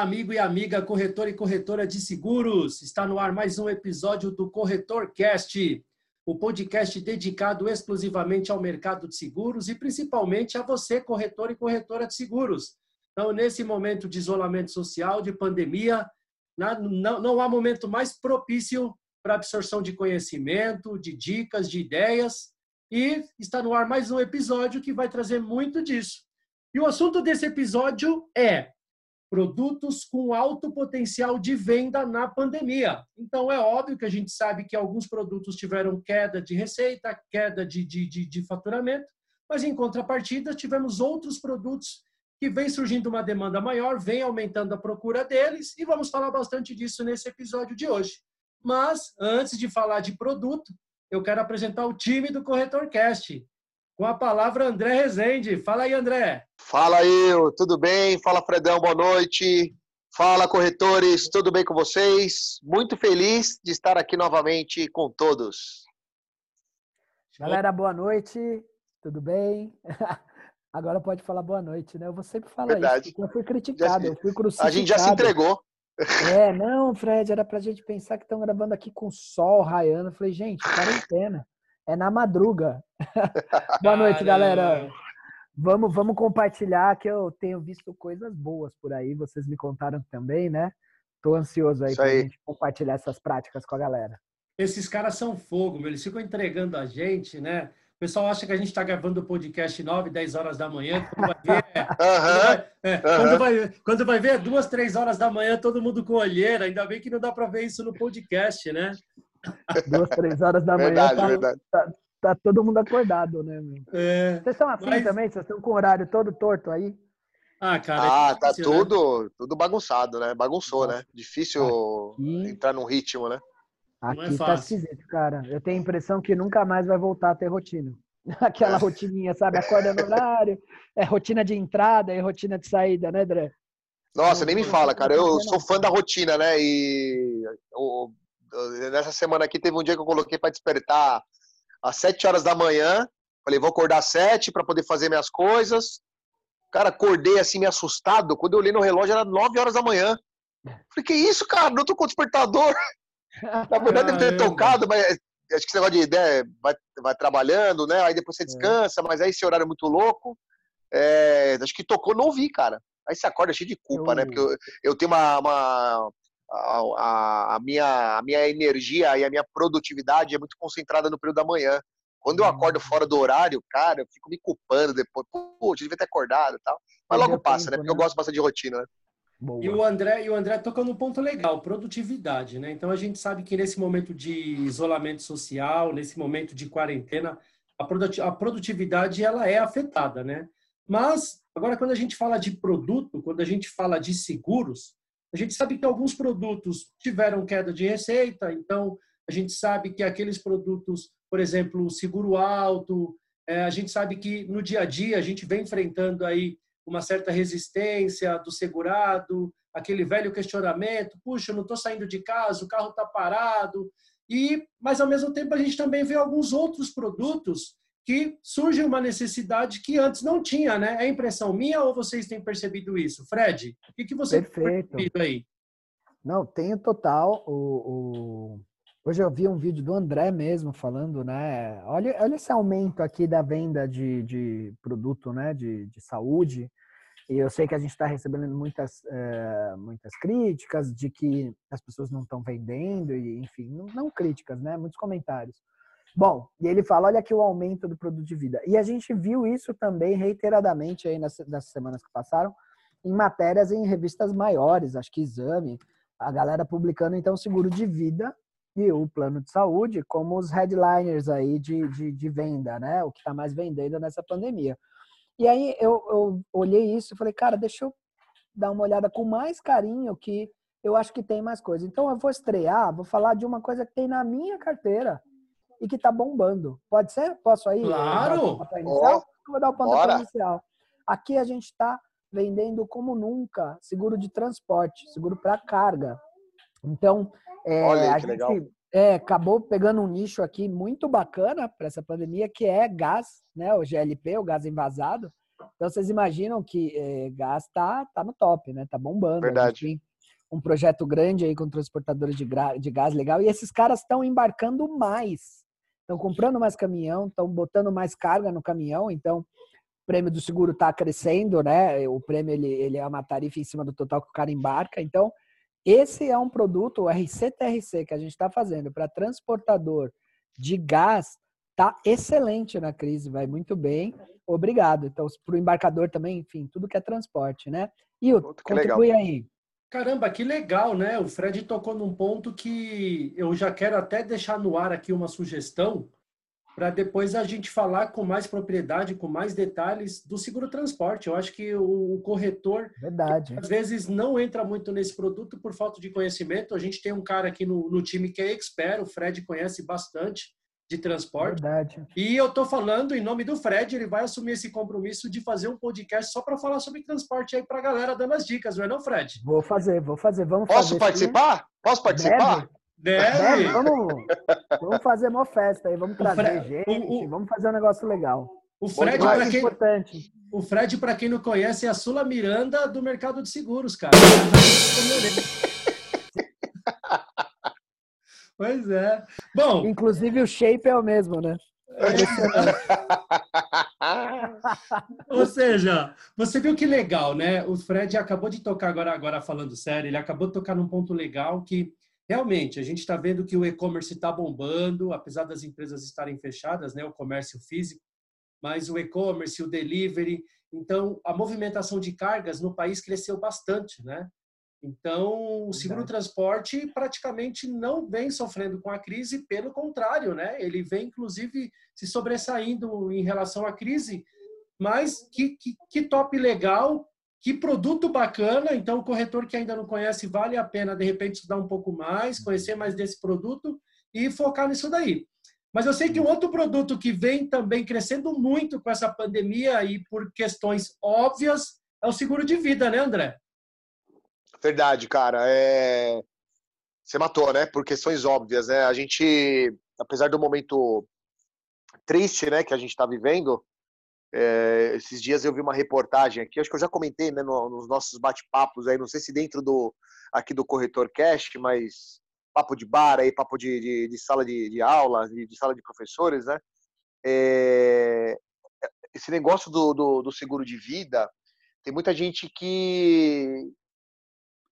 Amigo e amiga, corretor e corretora de seguros. Está no ar mais um episódio do Corretor Cast, o podcast dedicado exclusivamente ao mercado de seguros e principalmente a você, corretor e corretora de seguros. Então, nesse momento de isolamento social, de pandemia, não, não há momento mais propício para absorção de conhecimento, de dicas, de ideias. E está no ar mais um episódio que vai trazer muito disso. E o assunto desse episódio é produtos com alto potencial de venda na pandemia. Então, é óbvio que a gente sabe que alguns produtos tiveram queda de receita, queda de, de, de, de faturamento, mas em contrapartida, tivemos outros produtos que vem surgindo uma demanda maior, vem aumentando a procura deles, e vamos falar bastante disso nesse episódio de hoje. Mas, antes de falar de produto, eu quero apresentar o time do Corretor Cast. Com a palavra, André Rezende. Fala aí, André. Fala aí, tudo bem? Fala, Fredão, boa noite. Fala, corretores, tudo bem com vocês? Muito feliz de estar aqui novamente com todos. Galera, boa noite, tudo bem? Agora pode falar boa noite, né? Eu vou sempre falar Verdade. isso, eu fui criticado, eu fui crucificado. A gente já se entregou. É, não, Fred, era pra gente pensar que estão gravando aqui com sol raiando. Eu falei, gente, quarentena. É na madruga. Boa noite, galera. Vamos, vamos compartilhar que eu tenho visto coisas boas por aí. Vocês me contaram também, né? Tô ansioso aí, para gente compartilhar essas práticas com a galera. Esses caras são fogo, meu. Eles ficam entregando a gente, né? O pessoal acha que a gente está gravando o podcast 9, 10 horas da manhã. Quando vai ver, é, quando, vai, quando, vai, quando vai ver, é duas, três horas da manhã, todo mundo com olheira. Ainda bem que não dá para ver isso no podcast, né? Duas, três horas da verdade, manhã. Tá, verdade. Tá, tá, todo mundo acordado, né? Meu? É, vocês estão assim mas... também? Vocês estão com o horário todo torto aí? Ah, cara. Ah, é tá difícil, tá tudo, né? tudo bagunçado, né? Bagunçou, né? Difícil aqui... entrar num ritmo, né? Aqui é tá esquisito, cara. Eu tenho a impressão que nunca mais vai voltar a ter rotina. Aquela é. rotininha, sabe? Acorda no horário, é rotina de entrada e rotina de saída, né, André? Nossa, nem me fala, cara. Eu sou fã da rotina, né? E nessa semana aqui teve um dia que eu coloquei para despertar às 7 horas da manhã. Falei, vou acordar às 7 para poder fazer minhas coisas. Cara, acordei assim, me assustado. Quando eu olhei no relógio, era 9 horas da manhã. Falei, que isso, cara? Não tô com despertador. Na verdade, deve ter tocado, mas acho que esse negócio de ideia vai, vai trabalhando, né? Aí depois você é. descansa, mas aí esse horário é muito louco. É, acho que tocou, não vi, cara. Aí você acorda cheio de culpa, eu... né? Porque eu, eu tenho uma, uma a, a, minha, a minha energia e a minha produtividade é muito concentrada no período da manhã. Quando eu acordo hum. fora do horário, cara, eu fico me culpando depois. Pô, eu devia ter acordado e tal. Mas logo passa, tempo, né? Porque né? eu gosto bastante de rotina, né? Boa. E o André, e o André tocou num ponto legal, produtividade, né? Então a gente sabe que nesse momento de isolamento social, nesse momento de quarentena, a produtividade ela é afetada, né? Mas agora quando a gente fala de produto, quando a gente fala de seguros, a gente sabe que alguns produtos tiveram queda de receita, então a gente sabe que aqueles produtos, por exemplo, seguro alto, é, a gente sabe que no dia a dia a gente vem enfrentando aí uma certa resistência do segurado, aquele velho questionamento, puxa, não estou saindo de casa, o carro está parado, e mas ao mesmo tempo a gente também vê alguns outros produtos que surge uma necessidade que antes não tinha, né? É impressão minha ou vocês têm percebido isso? Fred, o que, que você Perfeito. tem percebido aí? Não, tenho total. O, o, Hoje eu vi um vídeo do André mesmo falando, né? Olha, olha esse aumento aqui da venda de, de produto, né? De, de saúde. E eu sei que a gente está recebendo muitas, é, muitas críticas de que as pessoas não estão vendendo, e enfim, não, não críticas, né? Muitos comentários. Bom, e ele fala, olha aqui o aumento do produto de vida. E a gente viu isso também reiteradamente aí nas, nas semanas que passaram, em matérias em revistas maiores, acho que Exame, a galera publicando então seguro de vida e o plano de saúde como os headliners aí de, de, de venda, né? O que está mais vendendo nessa pandemia. E aí eu, eu olhei isso e falei, cara, deixa eu dar uma olhada com mais carinho que eu acho que tem mais coisa. Então eu vou estrear, vou falar de uma coisa que tem na minha carteira, e que está bombando. Pode ser? Posso aí? Claro! Inicial? Oh, vou dar o pontapé inicial. Aqui a gente está vendendo como nunca seguro de transporte, seguro para carga. Então, é, Olha, a gente legal. É, acabou pegando um nicho aqui muito bacana para essa pandemia, que é gás, né? O GLP, o gás envasado, Então vocês imaginam que é, gás tá, tá no top, né? Tá bombando. Verdade. um projeto grande aí com transportadores de, de gás legal e esses caras estão embarcando mais. Estão comprando mais caminhão, estão botando mais carga no caminhão, então o prêmio do seguro está crescendo, né? O prêmio ele, ele é uma tarifa em cima do total que o cara embarca. Então, esse é um produto, o RCTRC, que a gente está fazendo para transportador de gás, tá excelente na crise, vai muito bem. Obrigado. Então, para o embarcador também, enfim, tudo que é transporte, né? E o contribui legal. aí. Caramba, que legal, né? O Fred tocou num ponto que eu já quero até deixar no ar aqui uma sugestão para depois a gente falar com mais propriedade, com mais detalhes do seguro transporte. Eu acho que o corretor Verdade. às vezes não entra muito nesse produto por falta de conhecimento. A gente tem um cara aqui no, no time que é expert, o Fred conhece bastante de transporte. Verdade. E eu estou falando em nome do Fred, ele vai assumir esse compromisso de fazer um podcast só para falar sobre transporte aí para a galera dando as dicas, não é não, Fred? Vou fazer, vou fazer, vamos Posso fazer. participar? Posso participar? Deve. Deve. Deve. Vamos, vamos fazer uma festa aí, vamos trazer Fred, gente, o, o, vamos fazer um negócio legal. O Fred, para quem, importante. o Fred, para quem não conhece, é a Sula Miranda do mercado de seguros, cara. Pois é. Bom. Inclusive o shape é o mesmo, né? Ou seja, você viu que legal, né? O Fred acabou de tocar agora, agora falando sério, ele acabou de tocar num ponto legal que realmente a gente está vendo que o e-commerce está bombando, apesar das empresas estarem fechadas, né? O comércio físico, mas o e-commerce, o delivery, então a movimentação de cargas no país cresceu bastante, né? Então, o seguro transporte praticamente não vem sofrendo com a crise, pelo contrário, né? Ele vem, inclusive, se sobressaindo em relação à crise. Mas que, que, que top legal, que produto bacana. Então, o corretor que ainda não conhece, vale a pena, de repente, estudar um pouco mais, conhecer mais desse produto e focar nisso daí. Mas eu sei que um outro produto que vem também crescendo muito com essa pandemia e por questões óbvias é o seguro de vida, né, André? Verdade, cara. É... Você matou, né? Por questões óbvias, né? A gente, apesar do momento triste, né, que a gente está vivendo, é... esses dias eu vi uma reportagem aqui, acho que eu já comentei, né, no, nos nossos bate-papos aí, não sei se dentro do aqui do Corretor Cash, mas papo de bar aí, papo de, de, de sala de, de aula, de, de, sala de professores, né? É... Esse negócio do, do, do seguro de vida, tem muita gente que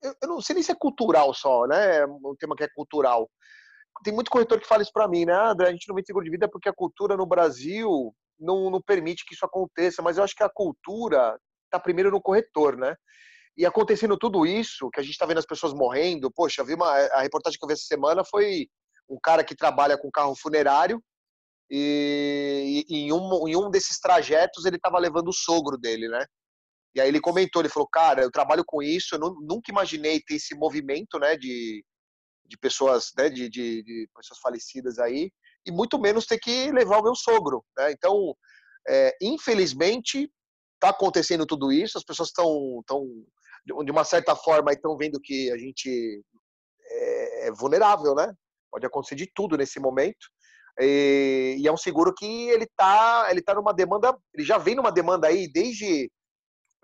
eu, eu, não sei nem se é cultural só, né? É um tema que é cultural. Tem muito corretor que fala isso para mim, né? Ah, André, a gente não vem seguro de vida porque a cultura no Brasil não, não permite que isso aconteça, mas eu acho que a cultura está primeiro no corretor, né? E acontecendo tudo isso, que a gente está vendo as pessoas morrendo, poxa, vi uma, a reportagem que eu vi essa semana foi um cara que trabalha com carro funerário e, e em, um, em um desses trajetos ele estava levando o sogro dele, né? E aí ele comentou, ele falou, cara, eu trabalho com isso, eu nunca imaginei ter esse movimento, né, de, de pessoas, né, de, de, de pessoas falecidas aí, e muito menos ter que levar o meu sogro, né? Então, é, infelizmente, está acontecendo tudo isso, as pessoas estão, tão, de uma certa forma, estão vendo que a gente é, é vulnerável, né? Pode acontecer de tudo nesse momento. E, e, é um seguro que ele está ele tá numa demanda, ele já vem numa demanda aí desde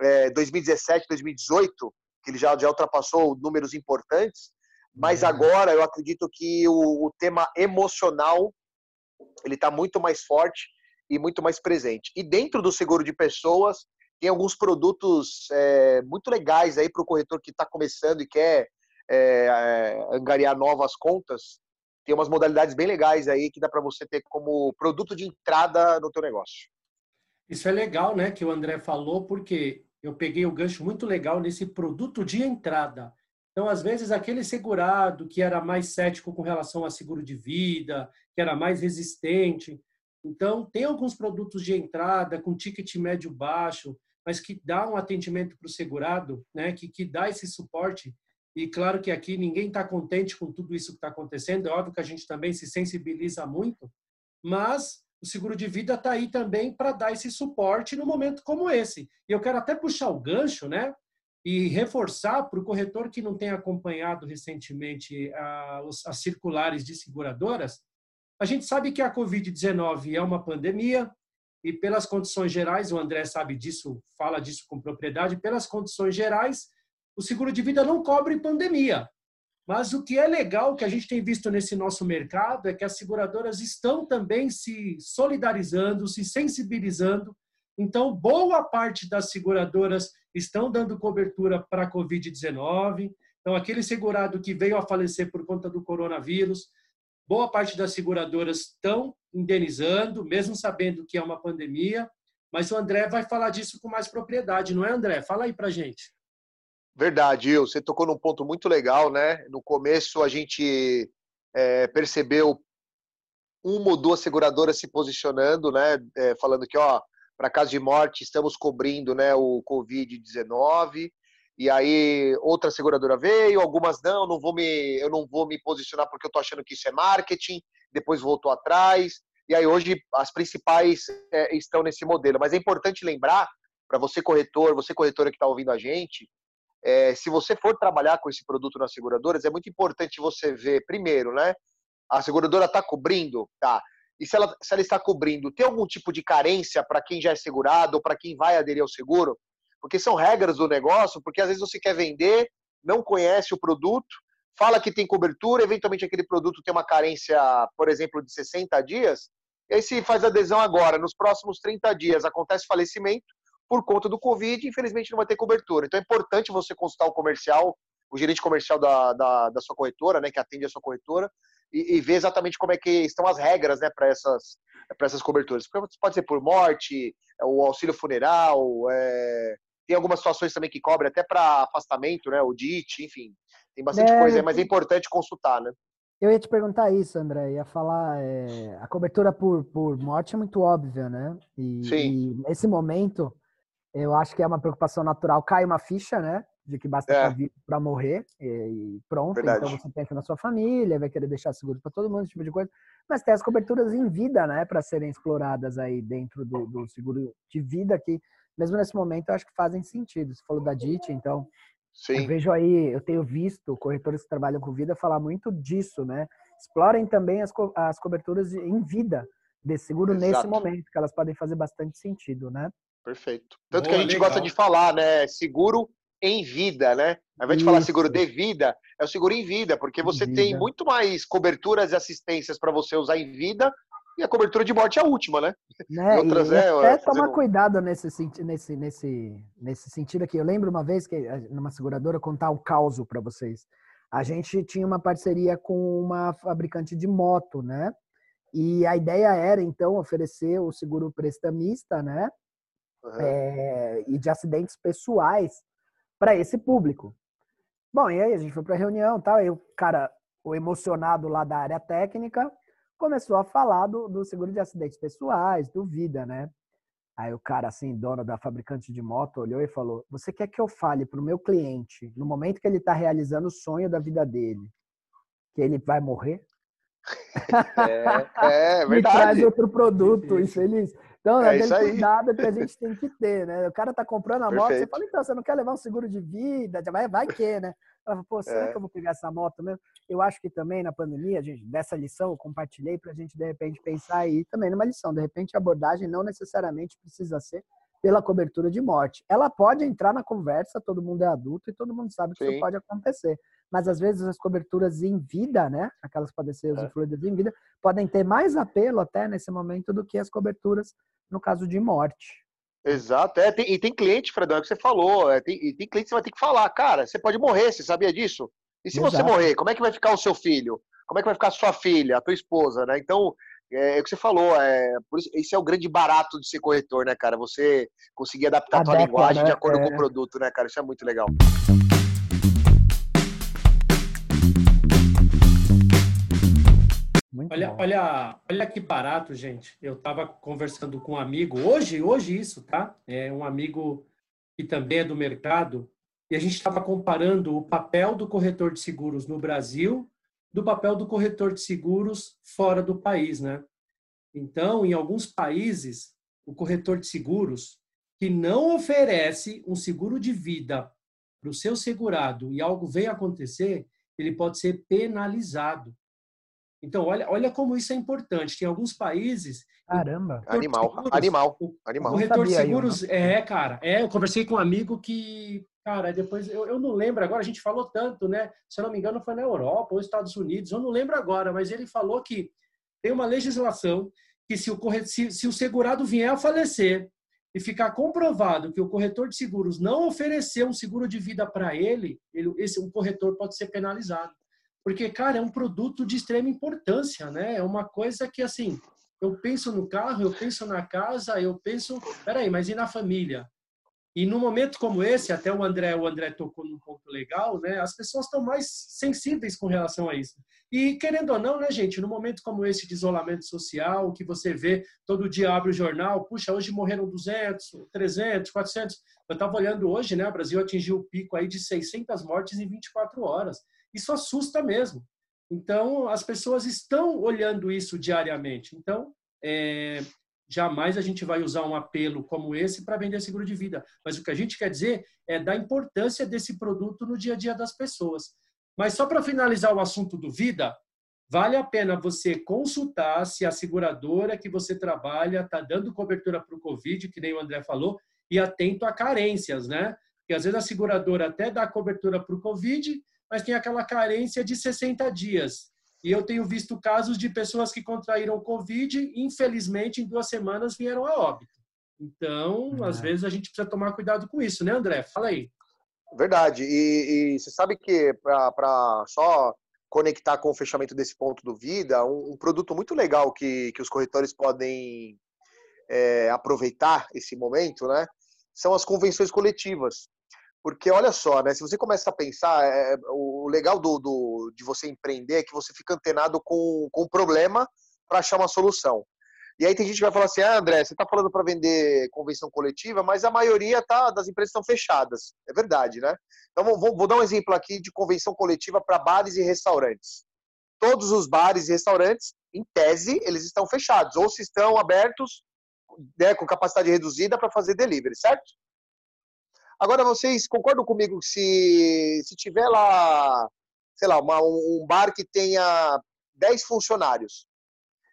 é, 2017, 2018, que ele já, já ultrapassou números importantes, mas uhum. agora eu acredito que o, o tema emocional ele está muito mais forte e muito mais presente. E dentro do seguro de pessoas tem alguns produtos é, muito legais aí para o corretor que está começando e quer é, é, angariar novas contas. Tem umas modalidades bem legais aí que dá para você ter como produto de entrada no teu negócio. Isso é legal, né, que o André falou, porque eu peguei o gancho muito legal nesse produto de entrada. Então, às vezes, aquele segurado que era mais cético com relação a seguro de vida, que era mais resistente. Então, tem alguns produtos de entrada com ticket médio baixo, mas que dá um atendimento para o segurado, né, que, que dá esse suporte. E claro que aqui ninguém está contente com tudo isso que está acontecendo, é óbvio que a gente também se sensibiliza muito, mas o seguro de vida está aí também para dar esse suporte no momento como esse. E eu quero até puxar o gancho, né? E reforçar para o corretor que não tem acompanhado recentemente as circulares de seguradoras. A gente sabe que a Covid-19 é uma pandemia, e pelas condições gerais, o André sabe disso, fala disso com propriedade, pelas condições gerais, o seguro de vida não cobre pandemia. Mas o que é legal que a gente tem visto nesse nosso mercado é que as seguradoras estão também se solidarizando, se sensibilizando. Então, boa parte das seguradoras estão dando cobertura para a Covid-19. Então, aquele segurado que veio a falecer por conta do coronavírus, boa parte das seguradoras estão indenizando, mesmo sabendo que é uma pandemia. Mas o André vai falar disso com mais propriedade, não é, André? Fala aí para gente. Verdade, Will. Você tocou num ponto muito legal, né? No começo a gente é, percebeu uma ou duas seguradoras se posicionando, né? É, falando que, ó, para caso de morte estamos cobrindo, né, o Covid-19. E aí outra seguradora veio, algumas não, não vou me, eu não vou me posicionar porque eu tô achando que isso é marketing. Depois voltou atrás. E aí hoje as principais é, estão nesse modelo. Mas é importante lembrar para você corretor, você corretora que está ouvindo a gente, é, se você for trabalhar com esse produto nas seguradoras, é muito importante você ver, primeiro, né? A seguradora está cobrindo? Tá. E se ela, se ela está cobrindo, tem algum tipo de carência para quem já é segurado ou para quem vai aderir ao seguro? Porque são regras do negócio, porque às vezes você quer vender, não conhece o produto, fala que tem cobertura, eventualmente aquele produto tem uma carência, por exemplo, de 60 dias, e aí se faz adesão agora, nos próximos 30 dias acontece falecimento, por conta do Covid, infelizmente não vai ter cobertura. Então é importante você consultar o comercial, o gerente comercial da, da, da sua corretora, né, que atende a sua corretora, e, e ver exatamente como é que estão as regras né, para essas, essas coberturas. Porque pode ser por morte, o auxílio funeral, é, tem algumas situações também que cobre até para afastamento, né, o DIT, enfim, tem bastante é, coisa, mas é importante consultar, né? Eu ia te perguntar isso, André. Ia falar. É, a cobertura por, por morte é muito óbvia, né? E, Sim. e nesse momento, eu acho que é uma preocupação natural. Cai uma ficha, né? De que basta é. para morrer e, pronto. Verdade. Então você pensa na sua família, vai querer deixar seguro para todo mundo, esse tipo de coisa. Mas tem as coberturas em vida, né? Para serem exploradas aí dentro do, do, seguro de vida que, mesmo nesse momento, eu acho que fazem sentido. Você falou da DIT, então. Sim. Eu vejo aí, eu tenho visto corretores que trabalham com vida falar muito disso, né? Explorem também as, co as coberturas em vida desse seguro Exato. nesse momento, que elas podem fazer bastante sentido, né? Perfeito. Tanto Boa, que a gente legal. gosta de falar, né? Seguro em vida, né? Ao invés de falar seguro de vida, é o seguro em vida, porque você tem muito mais coberturas e assistências para você usar em vida e a cobertura de morte é a última, né? né? outras, e é, até é, tomar cuidado nesse, nesse, nesse, nesse sentido aqui. Eu lembro uma vez que numa seguradora contar um caos para vocês. A gente tinha uma parceria com uma fabricante de moto, né? E a ideia era então oferecer o seguro prestamista, né? Uhum. é, e de acidentes pessoais para esse público. Bom, e aí a gente foi para a reunião tal, e o cara, o emocionado lá da área técnica, começou a falar do, do seguro de acidentes pessoais, do Vida, né? Aí o cara, assim, dono da fabricante de moto, olhou e falou: Você quer que eu fale para o meu cliente, no momento que ele está realizando o sonho da vida dele, que ele vai morrer? É, é verdade. Me traz outro produto, infeliz. Então, é aquele cuidado que a gente tem que ter, né? O cara tá comprando a moto, você fala, então, você não quer levar um seguro de vida? Vai, vai que, né? Ela fala, pô, será é. que eu vou pegar essa moto mesmo? Eu acho que também na pandemia, gente, dessa lição eu compartilhei pra gente, de repente, pensar aí também numa lição. De repente, a abordagem não necessariamente precisa ser pela cobertura de morte. Ela pode entrar na conversa, todo mundo é adulto e todo mundo sabe que Sim. isso pode acontecer. Mas às vezes as coberturas em vida, né? Aquelas que podem ser é. usufruídas em vida, podem ter mais apelo até nesse momento do que as coberturas no caso de morte. Exato, é, tem, e tem cliente, Fredão, é que você falou, é, tem, e tem cliente que você vai ter que falar, cara, você pode morrer, você sabia disso? E se Exato. você morrer, como é que vai ficar o seu filho? Como é que vai ficar a sua filha, a tua esposa, né? Então, é, é o que você falou, é, por isso, esse é o grande barato de ser corretor, né, cara? Você conseguir adaptar a sua linguagem né? de acordo é. com o produto, né, cara? Isso é muito legal. Olha, olha, olha que barato, gente. Eu estava conversando com um amigo hoje, hoje isso, tá? É um amigo que também é do mercado e a gente estava comparando o papel do corretor de seguros no Brasil do papel do corretor de seguros fora do país, né? Então, em alguns países, o corretor de seguros que não oferece um seguro de vida para o seu segurado e algo venha acontecer, ele pode ser penalizado. Então, olha, olha como isso é importante. Tem alguns países. Caramba! Animal, seguros, animal, o, animal. O corretor de seguros, eu, é, cara. É, eu conversei com um amigo que, cara, depois, eu, eu não lembro agora, a gente falou tanto, né? Se eu não me engano, foi na Europa ou Estados Unidos, eu não lembro agora, mas ele falou que tem uma legislação que se o, corre, se, se o segurado vier a falecer e ficar comprovado que o corretor de seguros não ofereceu um seguro de vida para ele, ele, esse um corretor pode ser penalizado. Porque, cara, é um produto de extrema importância, né? É uma coisa que, assim, eu penso no carro, eu penso na casa, eu penso, peraí, mas e na família? E num momento como esse, até o André, o André tocou num ponto legal, né? As pessoas estão mais sensíveis com relação a isso. E querendo ou não, né, gente, num momento como esse de isolamento social, que você vê todo dia abre o jornal, puxa, hoje morreram 200, 300, 400. Eu estava olhando hoje, né? O Brasil atingiu o pico aí de 600 mortes em 24 horas. Isso assusta mesmo. Então, as pessoas estão olhando isso diariamente. Então, é, jamais a gente vai usar um apelo como esse para vender seguro de vida. Mas o que a gente quer dizer é da importância desse produto no dia a dia das pessoas. Mas só para finalizar o assunto do vida, vale a pena você consultar se a seguradora que você trabalha está dando cobertura para o Covid, que nem o André falou, e atento a carências, né? Porque às vezes a seguradora até dá cobertura para o Covid, mas tem aquela carência de 60 dias. E eu tenho visto casos de pessoas que contraíram Covid e, infelizmente, em duas semanas vieram a óbito. Então, é. às vezes, a gente precisa tomar cuidado com isso, né, André? Fala aí. Verdade. E, e você sabe que, para só conectar com o fechamento desse ponto do Vida, um, um produto muito legal que, que os corretores podem é, aproveitar esse momento, né? São as convenções coletivas. Porque olha só, né? Se você começa a pensar, é, o legal do, do, de você empreender é que você fica antenado com, com o problema para achar uma solução. E aí tem gente que vai falar assim, ah, André, você está falando para vender convenção coletiva, mas a maioria tá, das empresas estão fechadas. É verdade, né? Então vou, vou dar um exemplo aqui de convenção coletiva para bares e restaurantes. Todos os bares e restaurantes, em tese, eles estão fechados, ou se estão abertos, né, com capacidade reduzida para fazer delivery, certo? Agora, vocês concordam comigo se, se tiver lá, sei lá, uma, um bar que tenha 10 funcionários,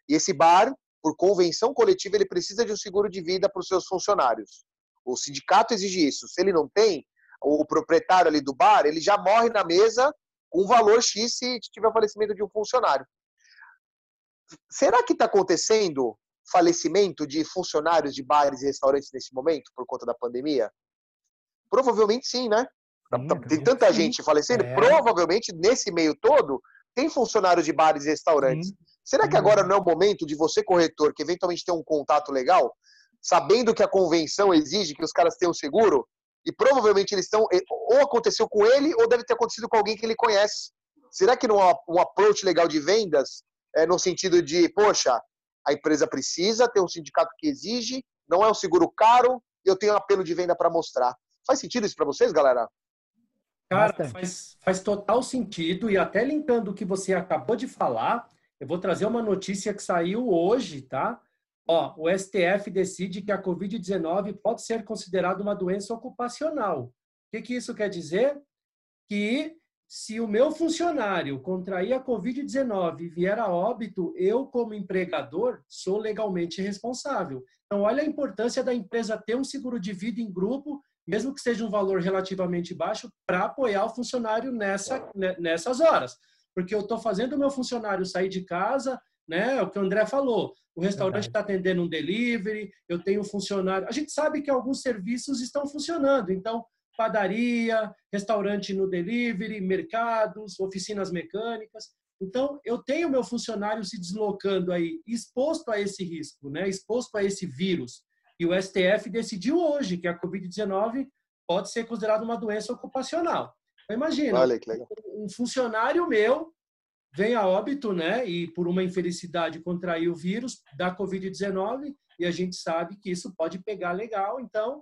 e esse bar, por convenção coletiva, ele precisa de um seguro de vida para os seus funcionários. O sindicato exige isso. Se ele não tem, o proprietário ali do bar, ele já morre na mesa com um valor X se tiver falecimento de um funcionário. Será que está acontecendo falecimento de funcionários de bares e restaurantes nesse momento por conta da pandemia? Provavelmente sim, né? Sim, tem tanta sim. gente falecendo, é. provavelmente nesse meio todo tem funcionários de bares e restaurantes. Sim. Será que agora não é o momento de você, corretor, que eventualmente tem um contato legal, sabendo que a convenção exige que os caras tenham seguro, e provavelmente eles estão, ou aconteceu com ele, ou deve ter acontecido com alguém que ele conhece. Será que não é um approach legal de vendas, é, no sentido de, poxa, a empresa precisa ter um sindicato que exige, não é um seguro caro, eu tenho um apelo de venda para mostrar. Faz sentido isso para vocês, galera? Cara, faz, faz total sentido. E até linkando o que você acabou de falar, eu vou trazer uma notícia que saiu hoje, tá? Ó, o STF decide que a Covid-19 pode ser considerada uma doença ocupacional. O que, que isso quer dizer? Que se o meu funcionário contrair a Covid-19 e vier a óbito, eu, como empregador, sou legalmente responsável. Então, olha a importância da empresa ter um seguro de vida em grupo mesmo que seja um valor relativamente baixo, para apoiar o funcionário nessa, né, nessas horas. Porque eu estou fazendo o meu funcionário sair de casa, né? É o que o André falou. O restaurante está atendendo um delivery, eu tenho um funcionário. A gente sabe que alguns serviços estão funcionando, então padaria, restaurante no delivery, mercados, oficinas mecânicas. Então, eu tenho meu funcionário se deslocando aí, exposto a esse risco, né? exposto a esse vírus. E o STF decidiu hoje que a Covid-19 pode ser considerada uma doença ocupacional. Então, imagina, um funcionário meu vem a óbito, né, e por uma infelicidade contraiu o vírus da Covid-19, e a gente sabe que isso pode pegar legal. Então,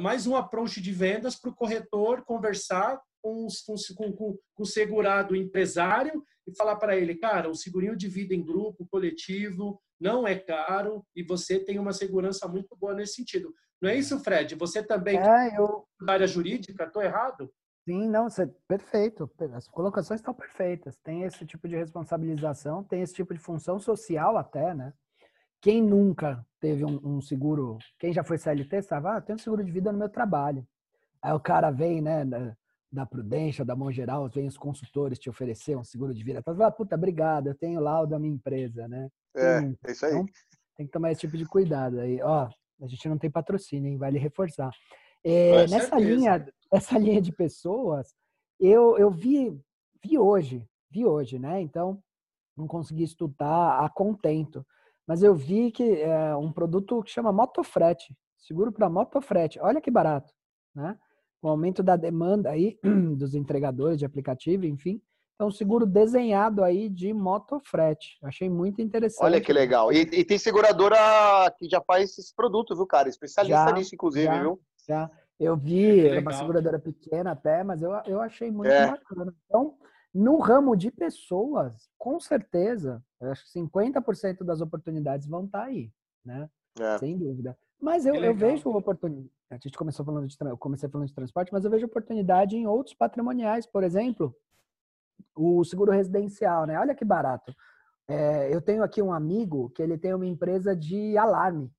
mais um approach de vendas para o corretor conversar com, com, com, com o segurado empresário e falar para ele, cara, o segurinho de vida em grupo, coletivo, não é caro e você tem uma segurança muito boa nesse sentido. Não é isso, Fred? Você também é, eu... área jurídica, estou errado? Sim, não, você, perfeito. As colocações estão perfeitas. Tem esse tipo de responsabilização, tem esse tipo de função social até, né? Quem nunca teve um, um seguro, quem já foi CLT, sabe, ah, tem um seguro de vida no meu trabalho. Aí o cara vem, né, da, Prudência, da Mão Geral, vem os consultores te oferecer um seguro de vida. Tu fala, puta, obrigado, eu tenho lá o da minha empresa, né? É, é isso aí. Então, tem que tomar esse tipo de cuidado aí. Ó, a gente não tem patrocínio, hein? Vale reforçar. É, nessa linha, essa linha de pessoas, eu, eu vi, vi hoje, vi hoje, né? Então, não consegui estudar a contento. Mas eu vi que é um produto que chama Motofrete, seguro para motofrete. Olha que barato, né? O aumento da demanda aí dos entregadores de aplicativo, enfim. É um seguro desenhado aí de motofrete. Achei muito interessante. Olha que legal. E, e tem seguradora que já faz esse produto, viu, cara? Especialista já, nisso, inclusive, já, viu? Já. Eu vi, era uma seguradora pequena até, mas eu, eu achei muito é. bacana. Então, no ramo de pessoas, com certeza, eu acho que 50% das oportunidades vão estar tá aí, né? É. Sem dúvida. Mas eu, eu vejo oportunidade. A gente começou falando de, eu comecei falando de transporte, mas eu vejo oportunidade em outros patrimoniais, por exemplo, o seguro residencial, né? Olha que barato. É, eu tenho aqui um amigo que ele tem uma empresa de alarme,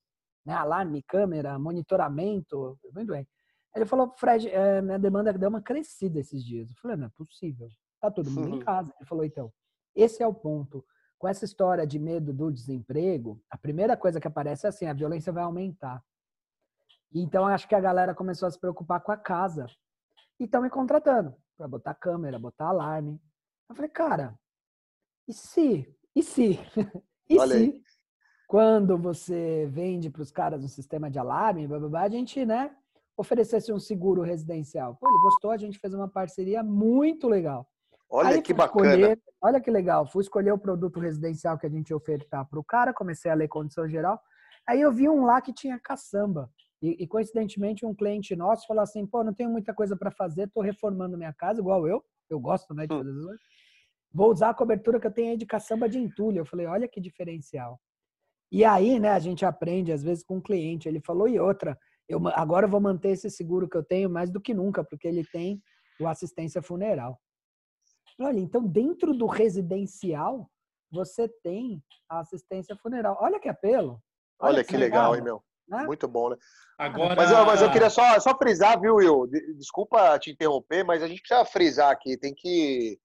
né? Alarme, câmera, monitoramento, muito bem. Ele falou, Fred, é, minha demanda deu uma crescida esses dias. Eu falei, não é possível. Tá todo mundo em casa. Ele falou, então, esse é o ponto. Com essa história de medo do desemprego, a primeira coisa que aparece é assim, a violência vai aumentar. Então, acho que a galera começou a se preocupar com a casa. E estão me contratando para botar câmera, botar alarme. Eu falei, cara, e se? E se? e Olha se? Aí. Quando você vende para os caras um sistema de alarme, blá, blá, blá, a gente, né, oferecesse um seguro residencial. Pô, ele gostou, a gente fez uma parceria muito legal. Olha Aí que bacana. Escolher, olha que legal. Fui escolher o produto residencial que a gente ia ofertar para o cara, comecei a ler condição geral. Aí eu vi um lá que tinha caçamba. E, e coincidentemente, um cliente nosso falou assim: pô, não tenho muita coisa para fazer, estou reformando minha casa, igual eu. Eu gosto, né, de hum. fazer hum. Vou usar a cobertura que eu tenho aí de caçamba de entulho. Eu falei: olha que diferencial. E aí, né, a gente aprende às vezes com o cliente. Ele falou: e outra, eu, agora eu vou manter esse seguro que eu tenho mais do que nunca, porque ele tem o assistência funeral. Olha, então dentro do residencial você tem a assistência funeral. Olha que apelo. Olha, Olha que, legal, legal, hein, meu? Né? Muito bom, né? Agora... Mas, eu, mas eu queria só, só frisar, viu, Will? Desculpa te interromper, mas a gente precisa frisar aqui. Tem que.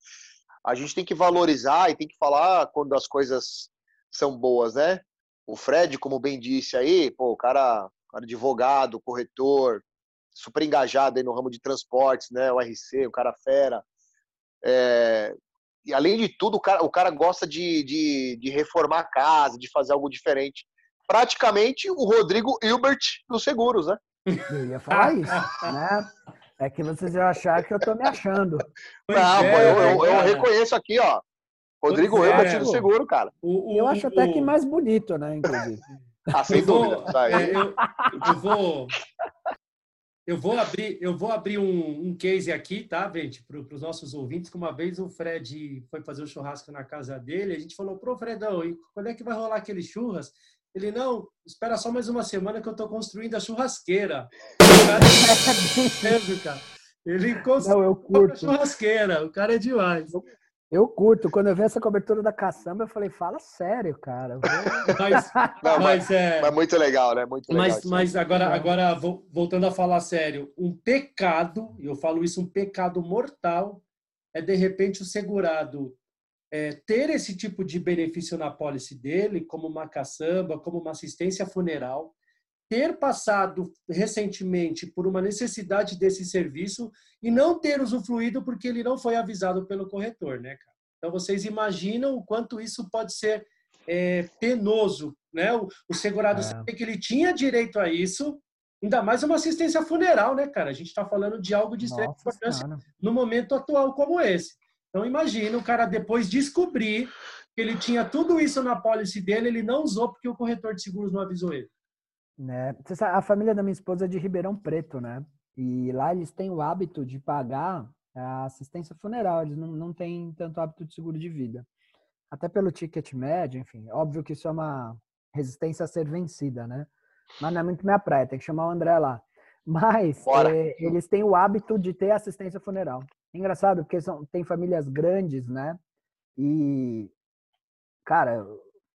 A gente tem que valorizar e tem que falar quando as coisas são boas, né? O Fred, como bem disse aí, pô, o cara cara advogado, corretor, super engajado aí no ramo de transportes, né? O RC, o cara fera. É, e além de tudo, o cara, o cara gosta de, de, de, reformar a casa, de fazer algo diferente. Praticamente o Rodrigo Hilbert dos seguros, né? Eu ia falar isso, né? É que vocês iam achar que eu tô me achando. Não, é, pô, eu, eu, eu, reconheço aqui, ó. Rodrigo é, Hilbert do seguro, cara. O, o, eu acho até que mais bonito, né, inclusive. Ah, sem eu dúvida. Vou, é, eu, eu, vou, eu vou abrir, eu vou abrir um, um case aqui, tá, gente, para os nossos ouvintes, que uma vez o Fred foi fazer o um churrasco na casa dele, a gente falou, pro Fredão, e quando é que vai rolar aquele churras? Ele, não, espera só mais uma semana que eu estou construindo a churrasqueira. O cara é mesmo, cara. Ele construiu não, eu curto. a churrasqueira, o cara é demais. Eu curto. Quando eu vi essa cobertura da caçamba, eu falei, fala sério, cara. Mas, Não, mas, é... mas muito legal, né? Muito legal. Mas, mas agora, agora, voltando a falar sério, um pecado, e eu falo isso, um pecado mortal, é de repente o segurado é, ter esse tipo de benefício na pólice dele, como uma caçamba, como uma assistência funeral, ter passado recentemente por uma necessidade desse serviço e não ter usufruído porque ele não foi avisado pelo corretor, né, cara? Então vocês imaginam o quanto isso pode ser é, penoso, né? O, o segurado é. saber que ele tinha direito a isso, ainda mais uma assistência funeral, né, cara? A gente está falando de algo de extrema importância no momento atual como esse. Então imagina o cara depois descobrir que ele tinha tudo isso na pólice dele, ele não usou porque o corretor de seguros não avisou ele. Né? A família da minha esposa é de Ribeirão Preto, né? E lá eles têm o hábito de pagar a assistência funeral, eles não, não têm tanto hábito de seguro de vida. Até pelo ticket médio, enfim, óbvio que isso é uma resistência a ser vencida, né? Mas não é muito minha praia, tem que chamar o André lá. Mas é, eles têm o hábito de ter assistência funeral. Engraçado, porque são, tem famílias grandes, né? E, cara,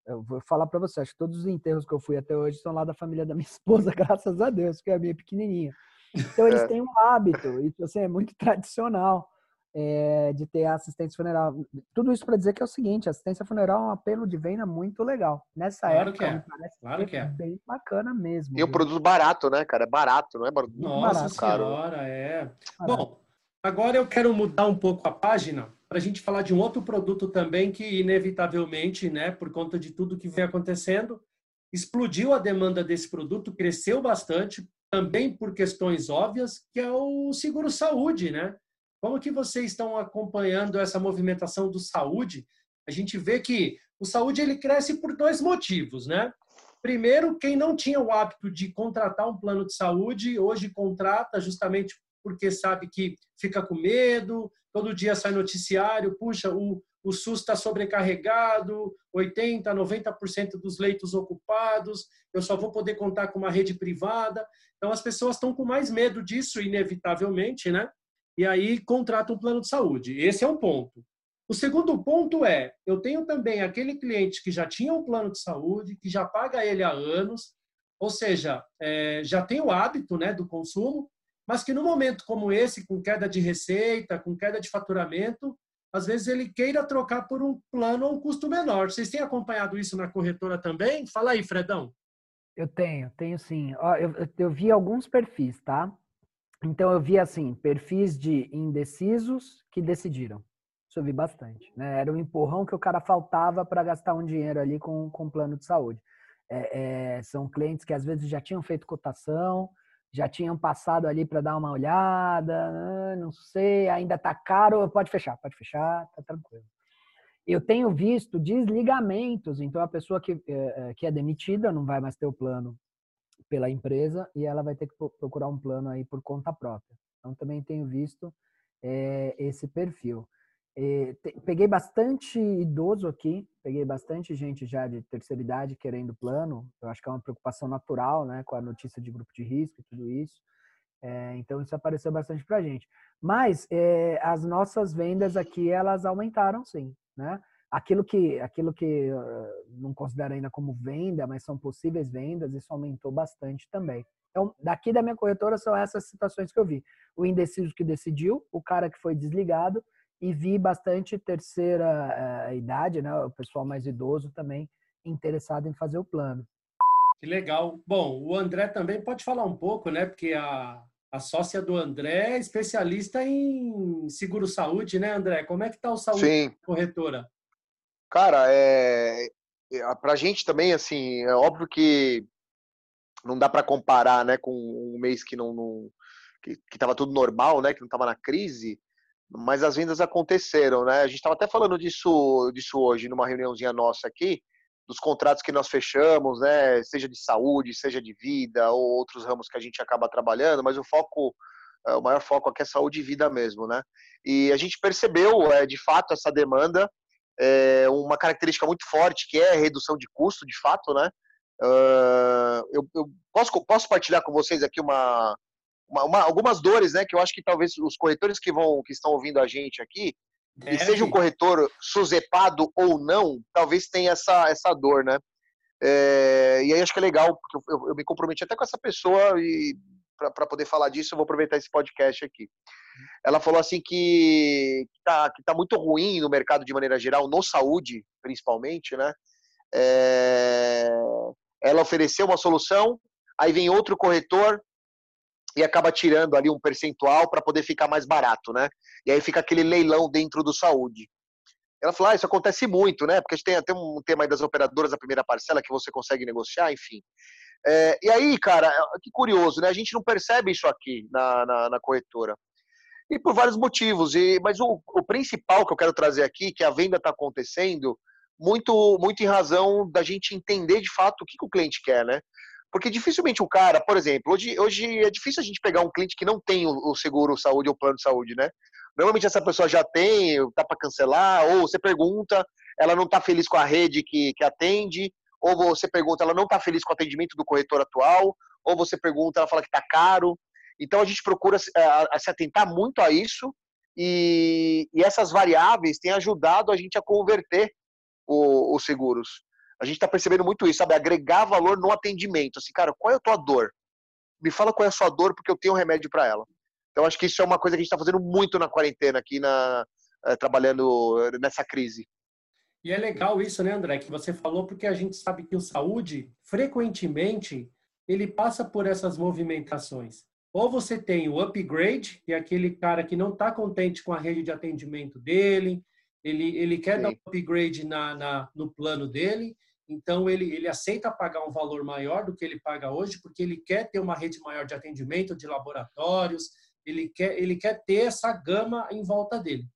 eu vou falar para você, acho que todos os enterros que eu fui até hoje são lá da família da minha esposa, graças a Deus, que é a minha pequenininha. Então eles é. têm um hábito, isso assim, é muito tradicional é, de ter assistência funeral. Tudo isso para dizer que é o seguinte, assistência funeral é um apelo de venda muito legal. Nessa claro época, que é. parece claro que é. bem bacana mesmo. E um produto barato, né, cara? É barato, não é barato. Nossa barato. senhora, é. Barato. Bom, agora eu quero mudar um pouco a página para a gente falar de um outro produto também que, inevitavelmente, né, por conta de tudo que vem acontecendo, explodiu a demanda desse produto, cresceu bastante, também por questões óbvias, que é o seguro-saúde, né? Como que vocês estão acompanhando essa movimentação do saúde? A gente vê que o saúde ele cresce por dois motivos, né? Primeiro, quem não tinha o hábito de contratar um plano de saúde, hoje contrata justamente porque sabe que fica com medo, todo dia sai noticiário, puxa, o, o SUS está sobrecarregado, 80%, 90% dos leitos ocupados, eu só vou poder contar com uma rede privada. Então, as pessoas estão com mais medo disso, inevitavelmente, né? e aí contrata um plano de saúde. Esse é um ponto. O segundo ponto é, eu tenho também aquele cliente que já tinha um plano de saúde, que já paga ele há anos, ou seja, é, já tem o hábito né, do consumo, mas que no momento como esse, com queda de receita, com queda de faturamento, às vezes ele queira trocar por um plano a um custo menor. Vocês têm acompanhado isso na corretora também? Fala aí, Fredão. Eu tenho, tenho sim. Eu, eu vi alguns perfis, tá? Então eu vi assim, perfis de indecisos que decidiram. Isso eu vi bastante. Né? Era um empurrão que o cara faltava para gastar um dinheiro ali com, com plano de saúde. É, é, são clientes que às vezes já tinham feito cotação, já tinham passado ali para dar uma olhada, ah, não sei, ainda está caro, pode fechar, pode fechar, tá tranquilo. Eu tenho visto desligamentos, então a pessoa que, é, que é demitida não vai mais ter o plano pela empresa e ela vai ter que procurar um plano aí por conta própria. Então também tenho visto é, esse perfil. É, te, peguei bastante idoso aqui, peguei bastante gente já de terceira idade querendo plano. Eu acho que é uma preocupação natural, né, com a notícia de grupo de risco e tudo isso. É, então isso apareceu bastante para gente. Mas as nossas vendas aqui elas aumentaram, sim, né? aquilo que aquilo que não considero ainda como venda, mas são possíveis vendas, isso aumentou bastante também. Então, daqui da minha corretora são essas situações que eu vi. O indeciso que decidiu, o cara que foi desligado e vi bastante terceira uh, idade, né, o pessoal mais idoso também interessado em fazer o plano. Que legal. Bom, o André também pode falar um pouco, né, porque a a sócia do André é especialista em seguro saúde, né, André? Como é que está o saúde Sim. corretora? Cara, é, é para a gente também, assim, é óbvio que não dá para comparar, né, com um mês que não, não que estava tudo normal, né, que não estava na crise, mas as vendas aconteceram, né? A gente estava até falando disso, disso hoje numa reuniãozinha nossa aqui, dos contratos que nós fechamos, né, seja de saúde, seja de vida ou outros ramos que a gente acaba trabalhando, mas o foco é, o maior foco aqui é saúde e vida mesmo, né? E a gente percebeu, é, de fato, essa demanda é, uma característica muito forte, que é a redução de custo, de fato, né? Uh, eu, eu posso, posso partilhar com vocês aqui uma, uma, uma, algumas dores, né? Que eu acho que talvez os corretores que vão que estão ouvindo a gente aqui, é, e seja um corretor susepado ou não, talvez tenha essa, essa dor, né? É, e aí acho que é legal, porque eu, eu, me comprometi até com essa pessoa e para poder falar disso, eu vou aproveitar esse podcast aqui. Ela falou assim que está que tá muito ruim no mercado de maneira geral, no saúde, principalmente, né? É... Ela ofereceu uma solução, aí vem outro corretor e acaba tirando ali um percentual para poder ficar mais barato, né? E aí fica aquele leilão dentro do saúde. Ela falou, ah, isso acontece muito, né? Porque a gente tem até um tema aí das operadoras da primeira parcela que você consegue negociar, enfim. É, e aí, cara, é, que curioso, né? A gente não percebe isso aqui na, na, na corretora. E por vários motivos. E, mas o, o, principal que eu quero trazer aqui, que a venda está acontecendo, muito, muito em razão da gente entender de fato o que, que o cliente quer, né? Porque dificilmente o cara, por exemplo, hoje, hoje é difícil a gente pegar um cliente que não tem o, seguro saúde ou plano de saúde, né? Normalmente essa pessoa já tem, tá para cancelar, ou você pergunta, ela não está feliz com a rede que, que atende, ou você pergunta, ela não está feliz com o atendimento do corretor atual, ou você pergunta, ela fala que está caro. Então a gente procura a, a se atentar muito a isso e, e, essas variáveis têm ajudado a gente a converter o, os seguros. A gente está percebendo muito isso, sabe? Agregar valor no atendimento. Assim, cara, qual é a tua dor? Me fala qual é a sua dor, porque eu tenho um remédio para ela. Então acho que isso é uma coisa que a gente está fazendo muito na quarentena aqui, na, é, trabalhando nessa crise. E é legal isso, né, André, que você falou, porque a gente sabe que o saúde, frequentemente, ele passa por essas movimentações. Ou você tem o upgrade, que é aquele cara que não está contente com a rede de atendimento dele, ele, ele quer Sim. dar um upgrade na, na, no plano dele, então ele, ele aceita pagar um valor maior do que ele paga hoje, porque ele quer ter uma rede maior de atendimento, de laboratórios, ele quer, ele quer ter essa gama em volta dele.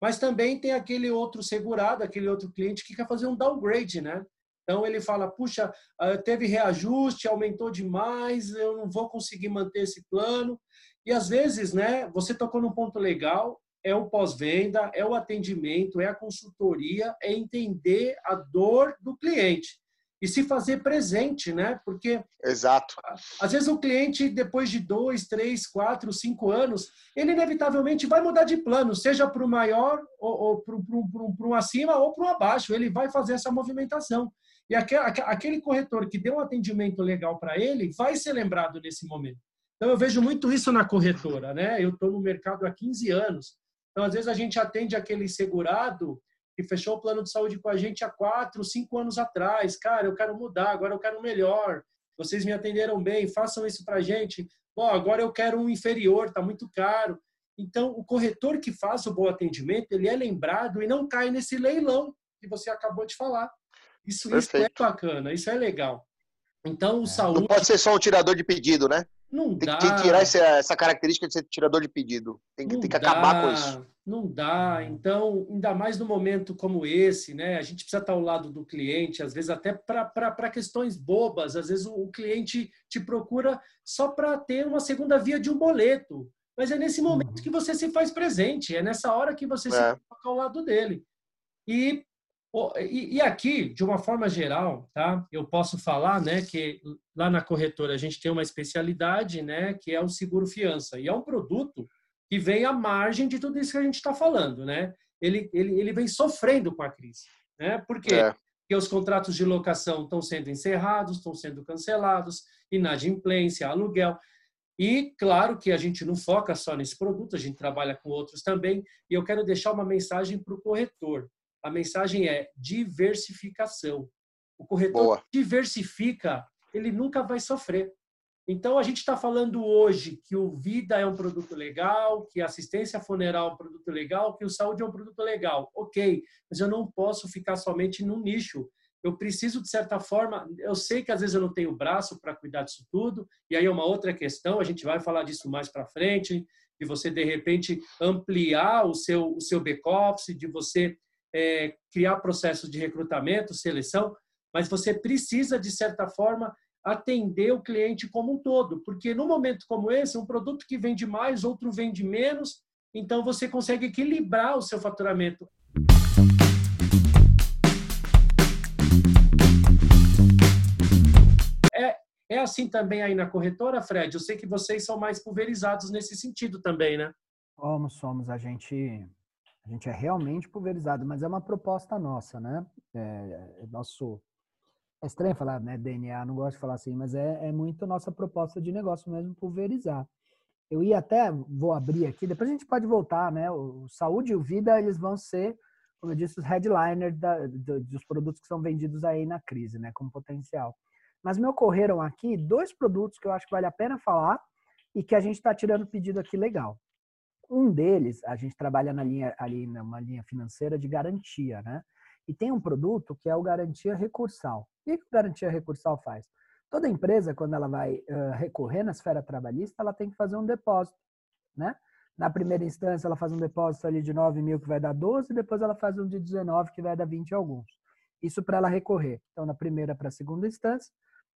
Mas também tem aquele outro segurado, aquele outro cliente que quer fazer um downgrade, né? Então ele fala: puxa, ah, teve reajuste, aumentou demais, eu não vou conseguir manter esse plano. E às vezes, né, você tocou num ponto legal, é o pós-venda, é o atendimento, é a consultoria, é entender a dor do cliente e se fazer presente, né? Porque exato. Às vezes o cliente depois de dois, três, quatro, cinco anos, ele inevitavelmente vai mudar de plano, seja para o maior ou, ou para um acima ou para um abaixo. Ele vai fazer essa movimentação. E aquele corretor que deu um atendimento legal para ele vai ser lembrado nesse momento. Então, eu vejo muito isso na corretora, né? Eu estou no mercado há 15 anos. Então, às vezes, a gente atende aquele segurado que fechou o plano de saúde com a gente há quatro, cinco anos atrás. Cara, eu quero mudar, agora eu quero melhor. Vocês me atenderam bem, façam isso para a gente. Bom, agora eu quero um inferior, está muito caro. Então, o corretor que faz o bom atendimento, ele é lembrado e não cai nesse leilão que você acabou de falar. Isso, isso é bacana, isso é legal. Então, o é. saúde. Não pode ser só um tirador de pedido, né? Não tem, dá. Tem que tirar essa, essa, característica de ser tirador de pedido. Tem, tem que dá, acabar com isso. Não dá. Então, ainda mais no momento como esse, né? A gente precisa estar ao lado do cliente, às vezes até para questões bobas. Às vezes o, o cliente te procura só para ter uma segunda via de um boleto. Mas é nesse momento uhum. que você se faz presente, é nessa hora que você é. se coloca ao lado dele. E e, aqui, de uma forma geral, tá? Eu posso falar, né, que lá na corretora a gente tem uma especialidade, né, que é o seguro fiança e é um produto que vem à margem de tudo isso que a gente está falando, né? Ele, ele, ele vem sofrendo com a crise, né? Por quê? É. Porque os contratos de locação estão sendo encerrados, estão sendo cancelados, inadimplência, aluguel. E claro que a gente não foca só nesse produto, a gente trabalha com outros também. E eu quero deixar uma mensagem para o corretor a mensagem é diversificação. O corretor Boa. diversifica, ele nunca vai sofrer. Então, a gente está falando hoje que o Vida é um produto legal, que a assistência funeral é um produto legal, que o saúde é um produto legal. Ok, mas eu não posso ficar somente num nicho. Eu preciso, de certa forma, eu sei que às vezes eu não tenho braço para cuidar disso tudo, e aí é uma outra questão, a gente vai falar disso mais para frente, de você, de repente, ampliar o seu, o seu back-office, de você é, criar processos de recrutamento, seleção, mas você precisa, de certa forma, atender o cliente como um todo, porque num momento como esse, um produto que vende mais, outro vende menos, então você consegue equilibrar o seu faturamento. É, é assim também aí na corretora, Fred? Eu sei que vocês são mais pulverizados nesse sentido também, né? Somos, somos. A gente a gente é realmente pulverizado, mas é uma proposta nossa, né? É, é nosso. É estranho falar, né, DNA, não gosto de falar assim, mas é, é muito nossa proposta de negócio mesmo pulverizar. Eu ia até, vou abrir aqui, depois a gente pode voltar, né? O saúde e o vida, eles vão ser, como eu disse, os headliners da, dos produtos que são vendidos aí na crise, né? Como potencial. Mas me ocorreram aqui dois produtos que eu acho que vale a pena falar e que a gente está tirando pedido aqui legal. Um deles, a gente trabalha na linha, ali numa linha financeira de garantia, né? E tem um produto que é o garantia recursal. E o que o garantia recursal faz? Toda empresa, quando ela vai uh, recorrer na esfera trabalhista, ela tem que fazer um depósito, né? Na primeira instância, ela faz um depósito ali de 9 mil, que vai dar 12, depois ela faz um de 19, que vai dar 20 alguns. Isso para ela recorrer. Então, na primeira para a segunda instância,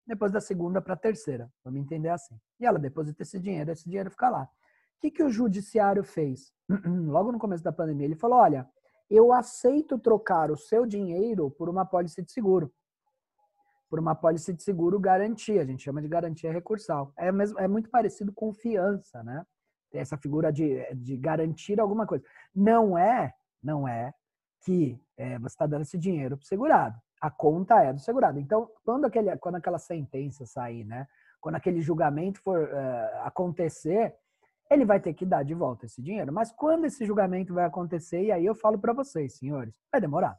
depois da segunda para a terceira. Vamos entender assim. E ela deposita esse dinheiro, esse dinheiro fica lá. O que, que o judiciário fez? Logo no começo da pandemia, ele falou: olha, eu aceito trocar o seu dinheiro por uma pólice de seguro. por uma pólice de seguro garantia, a gente chama de garantia recursal. É, mesmo, é muito parecido com fiança, né? Tem essa figura de, de garantir alguma coisa. Não é, não é que é, você está dando esse dinheiro para o segurado. A conta é do segurado. Então, quando, aquele, quando aquela sentença sair, né? Quando aquele julgamento for uh, acontecer, ele vai ter que dar de volta esse dinheiro. Mas quando esse julgamento vai acontecer, e aí eu falo para vocês, senhores, vai demorar.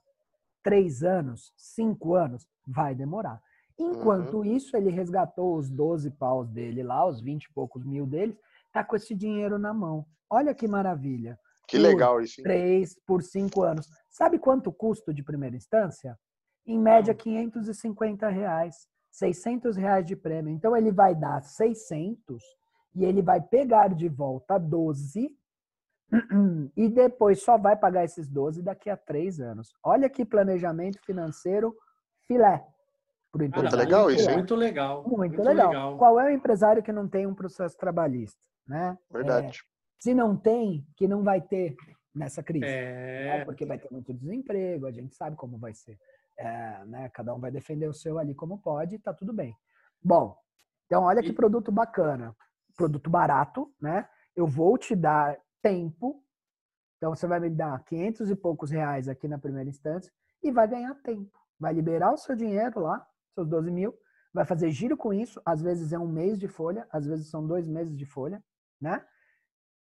Três anos, cinco anos, vai demorar. Enquanto uhum. isso, ele resgatou os 12 paus dele lá, os 20 e poucos mil deles, tá com esse dinheiro na mão. Olha que maravilha. Que por legal isso. Três por cinco anos. Sabe quanto custo de primeira instância? Em média, 550 reais. 600 reais de prêmio. Então, ele vai dar 600 e ele vai pegar de volta 12 e depois só vai pagar esses 12 daqui a três anos. Olha que planejamento financeiro filé. Muito legal isso, Muito legal. Muito, muito legal. legal. Qual é o empresário que não tem um processo trabalhista? Né? Verdade. É, se não tem, que não vai ter nessa crise. É... Né? Porque vai ter muito desemprego, a gente sabe como vai ser. É, né? Cada um vai defender o seu ali como pode, e tá tudo bem. Bom, então olha que produto bacana produto barato, né? Eu vou te dar tempo. Então você vai me dar 500 e poucos reais aqui na primeira instância e vai ganhar tempo. Vai liberar o seu dinheiro lá, seus 12 mil, vai fazer giro com isso. Às vezes é um mês de folha, às vezes são dois meses de folha, né?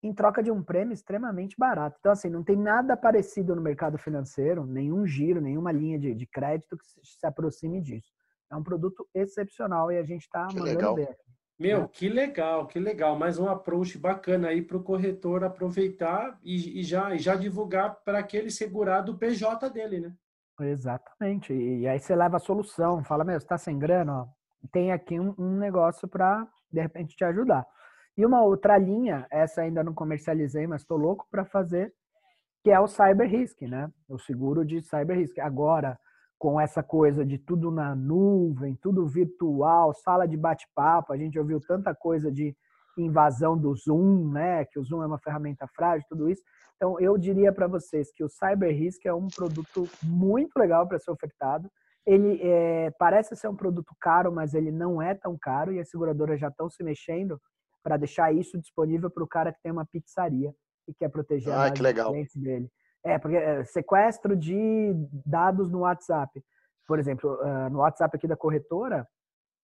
Em troca de um prêmio extremamente barato. Então, assim, não tem nada parecido no mercado financeiro, nenhum giro, nenhuma linha de, de crédito que se aproxime disso. É um produto excepcional e a gente está mandando legal. ver. Meu, né? que legal, que legal. Mais um approach bacana aí para o corretor aproveitar e, e, já, e já divulgar para aquele segurado o PJ dele, né? Exatamente. E, aí você leva a solução, fala, meu, você está sem grana, ó, tem aqui um, um negócio para, de repente, te ajudar. E uma outra linha, essa ainda não comercializei, mas estou louco para fazer, que é o Cyber Risk, né? O seguro de Cyber Risk. Agora, com essa coisa de tudo na nuvem, tudo virtual, sala de bate-papo. A gente ouviu tanta coisa de invasão do Zoom, né? Que o Zoom é uma ferramenta frágil, tudo isso. Então, eu diria para vocês que o Cyber Risk é um produto muito legal para ser ofertado. Ele é, parece ser um produto caro, mas ele não é tão caro e as seguradoras já estão se mexendo para deixar isso disponível para o cara que tem uma pizzaria e quer proteger ah, a que legal. dele. É, porque é, sequestro de dados no WhatsApp. Por exemplo, no WhatsApp aqui da corretora,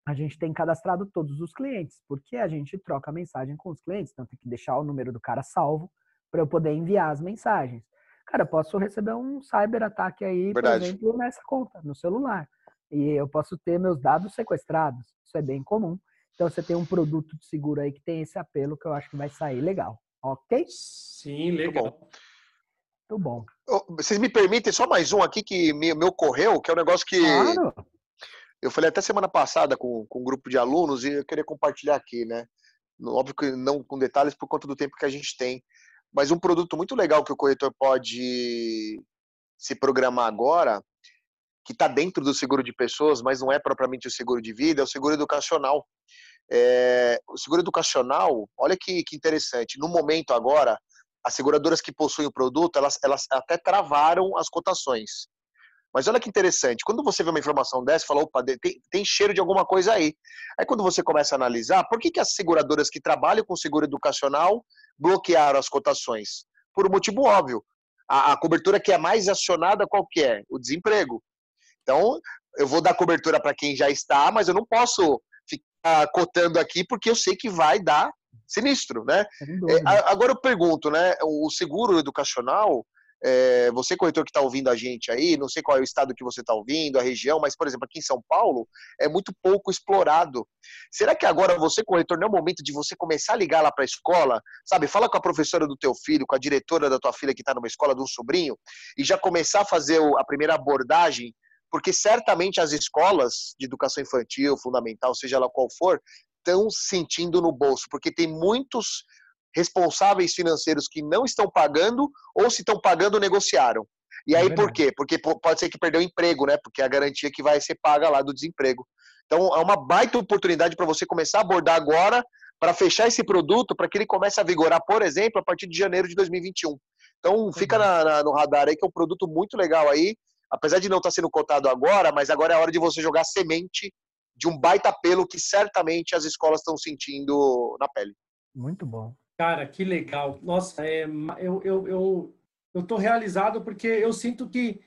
a gente tem cadastrado todos os clientes, porque a gente troca mensagem com os clientes, então tem que deixar o número do cara salvo para eu poder enviar as mensagens. Cara, eu posso receber um cyber ataque aí, Verdade. por exemplo, nessa conta, no celular. E eu posso ter meus dados sequestrados. Isso é bem comum. Então você tem um produto de seguro aí que tem esse apelo que eu acho que vai sair legal. Ok? Sim, legal. Muito bom. Vocês me permitem só mais um aqui que me, me ocorreu, que é um negócio que. Claro. Eu falei até semana passada com, com um grupo de alunos e eu queria compartilhar aqui, né? Óbvio que não com detalhes por conta do tempo que a gente tem. Mas um produto muito legal que o corretor pode se programar agora, que está dentro do seguro de pessoas, mas não é propriamente o seguro de vida, é o seguro educacional. É, o seguro educacional, olha que, que interessante, no momento agora, as seguradoras que possuem o produto, elas, elas até travaram as cotações. Mas olha que interessante, quando você vê uma informação dessa, fala, opa, tem, tem, cheiro de alguma coisa aí. Aí quando você começa a analisar, por que, que as seguradoras que trabalham com seguro educacional bloquearam as cotações? Por um motivo óbvio. A, a cobertura que é mais acionada qual que é? O desemprego. Então, eu vou dar cobertura para quem já está, mas eu não posso ficar cotando aqui porque eu sei que vai dar sinistro, né? É, agora eu pergunto, né? O seguro educacional, é, você corretor que está ouvindo a gente aí, não sei qual é o estado que você está ouvindo, a região, mas por exemplo aqui em São Paulo é muito pouco explorado. Será que agora você corretor não é o momento de você começar a ligar lá para a escola, sabe? Fala com a professora do teu filho, com a diretora da tua filha que está numa escola de um sobrinho e já começar a fazer a primeira abordagem porque certamente as escolas de educação infantil, fundamental, seja lá qual for, estão sentindo no bolso, porque tem muitos responsáveis financeiros que não estão pagando ou se estão pagando negociaram. E aí é por quê? Porque pode ser que perdeu o emprego, né? Porque é a garantia que vai ser paga lá do desemprego. Então é uma baita oportunidade para você começar a abordar agora para fechar esse produto para que ele comece a vigorar, por exemplo, a partir de janeiro de 2021. Então fica na, na, no radar aí que é um produto muito legal aí. apesar de não estar tá sendo cotado agora, mas agora é a hora de você jogar semente de um baita pelo que certamente as escolas estão sentindo na pele. Muito bom. Cara, que legal. Nossa, é, eu, eu, eu, eu tô realizado porque eu sinto que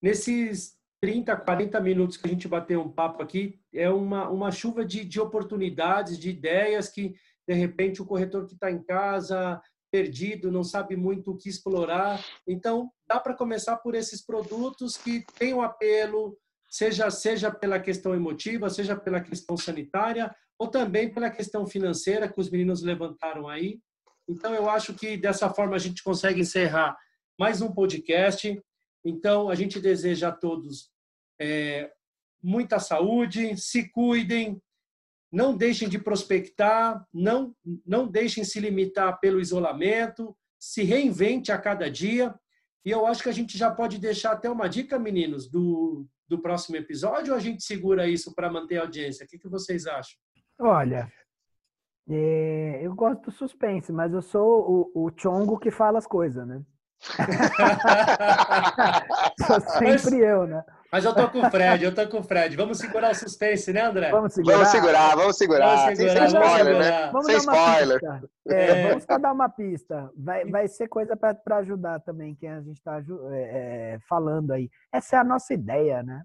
nesses 30, 40 minutos que a gente bateu um papo aqui, é uma, uma chuva de, de oportunidades, de ideias que, de repente, o corretor que está em casa, perdido, não sabe muito o que explorar. Então, dá para começar por esses produtos que têm um apelo, seja, seja pela questão emotiva, seja pela questão sanitária, ou também pela questão financeira que os meninos levantaram aí. Então, eu acho que dessa forma a gente consegue encerrar mais um podcast. Então, a gente deseja a todos é, muita saúde, se cuidem, não deixem de prospectar, não, não deixem se limitar pelo isolamento, se reinvente a cada dia. E eu acho que a gente já pode deixar até uma dica, meninos, do, do próximo episódio, ou a gente segura isso para manter a audiência? O que, que vocês acham? Olha, é, eu gosto do suspense, mas eu sou o, o chongo que fala as coisas, né? sou sempre mas, eu, né? Mas eu tô com o Fred, eu tô com o Fred. Vamos segurar o suspense, né, André? Vamos segurar, vamos segurar. Vamos segurar. Vamos segurar sem, sem spoiler, né? Vamos sem spoiler. É, é. Vamos só dar uma pista. Vai, vai ser coisa para ajudar também quem a gente está é, é, falando aí. Essa é a nossa ideia, né?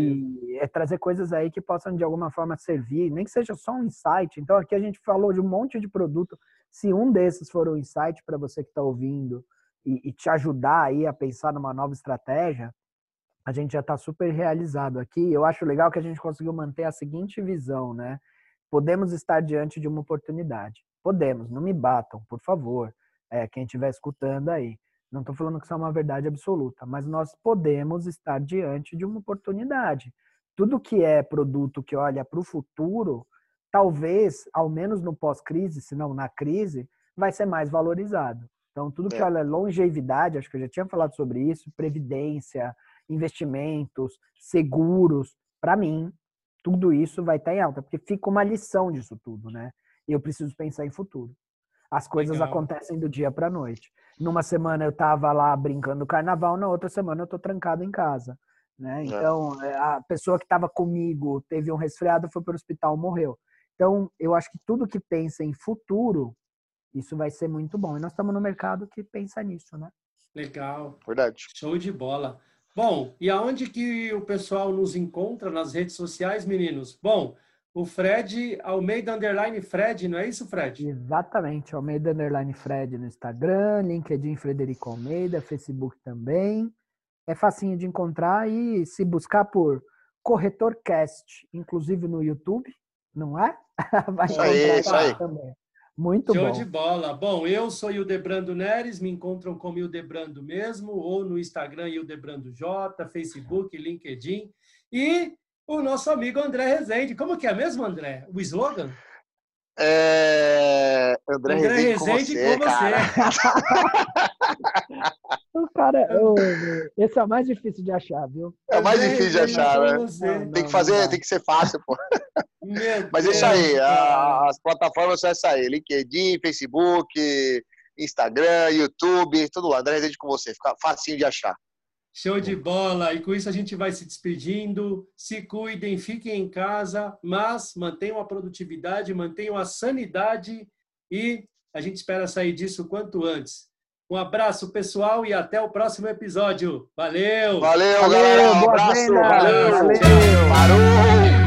E é trazer coisas aí que possam de alguma forma servir, nem que seja só um insight. Então aqui a gente falou de um monte de produto. Se um desses for um insight para você que está ouvindo e, e te ajudar aí a pensar numa nova estratégia, a gente já está super realizado aqui. Eu acho legal que a gente conseguiu manter a seguinte visão, né? Podemos estar diante de uma oportunidade. Podemos, não me batam, por favor. É, quem estiver escutando aí. Não estou falando que isso é uma verdade absoluta, mas nós podemos estar diante de uma oportunidade. Tudo que é produto que olha para o futuro, talvez, ao menos no pós-crise, se não na crise, vai ser mais valorizado. Então, tudo que é. olha longevidade, acho que eu já tinha falado sobre isso, previdência, investimentos, seguros, para mim, tudo isso vai estar tá em alta, porque fica uma lição disso tudo, né? E eu preciso pensar em futuro. As coisas Legal. acontecem do dia para noite. Numa semana eu estava lá brincando carnaval, na outra semana eu estou trancado em casa. Né? É. Então, é. a pessoa que estava comigo teve um resfriado, foi para o hospital, morreu. Então, eu acho que tudo que pensa em futuro, isso vai ser muito bom. E nós estamos no mercado que pensa nisso, né? Legal. Verdade. Show de bola. Bom, e aonde que o pessoal nos encontra nas redes sociais, meninos? Bom, o Fred, Almeida Underline Fred, não é isso, Fred? Exatamente, Almeida Underline Fred no Instagram, LinkedIn Frederico Almeida, Facebook também. É facinho de encontrar e se buscar por Corretorcast, inclusive no YouTube, não é? Vai isso aí, isso aí. também. Muito Show bom. de bola. Bom, eu sou Hildebrando Neres, me encontram como Hildebrando mesmo, ou no Instagram Hildebrando J, Facebook, LinkedIn. E o nosso amigo André Rezende. Como que é mesmo, André? O slogan? É... André, André Rezende, com você. Com você. o cara, esse é o mais difícil de achar, viu? É o mais difícil de achar, né? Não, tem que fazer, tem que ser fácil, pô. Meu Mas é isso aí, a, as plataformas são essa aí, LinkedIn, Facebook, Instagram, YouTube, tudo lá. André Rezende com você, fica facinho de achar. Show de bola! E com isso a gente vai se despedindo. Se cuidem, fiquem em casa, mas mantenham a produtividade, mantenham a sanidade e a gente espera sair disso quanto antes. Um abraço, pessoal, e até o próximo episódio. Valeu! Valeu, Valeu galera! Um abraço! Valeu! Valeu. Parou!